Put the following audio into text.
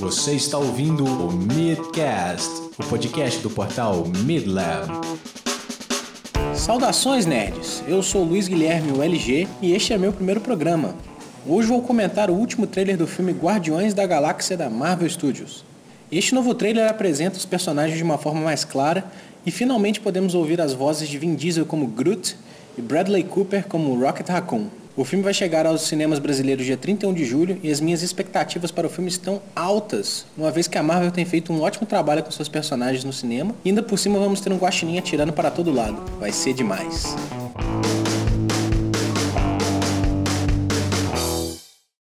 Você está ouvindo o Midcast, o podcast do portal Midlab. Saudações nerds! Eu sou Luiz Guilherme, o LG, e este é meu primeiro programa. Hoje vou comentar o último trailer do filme Guardiões da Galáxia da Marvel Studios. Este novo trailer apresenta os personagens de uma forma mais clara e finalmente podemos ouvir as vozes de Vin Diesel como Groot e Bradley Cooper como Rocket Raccoon. O filme vai chegar aos cinemas brasileiros dia 31 de julho e as minhas expectativas para o filme estão altas, uma vez que a Marvel tem feito um ótimo trabalho com seus personagens no cinema e ainda por cima vamos ter um guaxinim atirando para todo lado. Vai ser demais.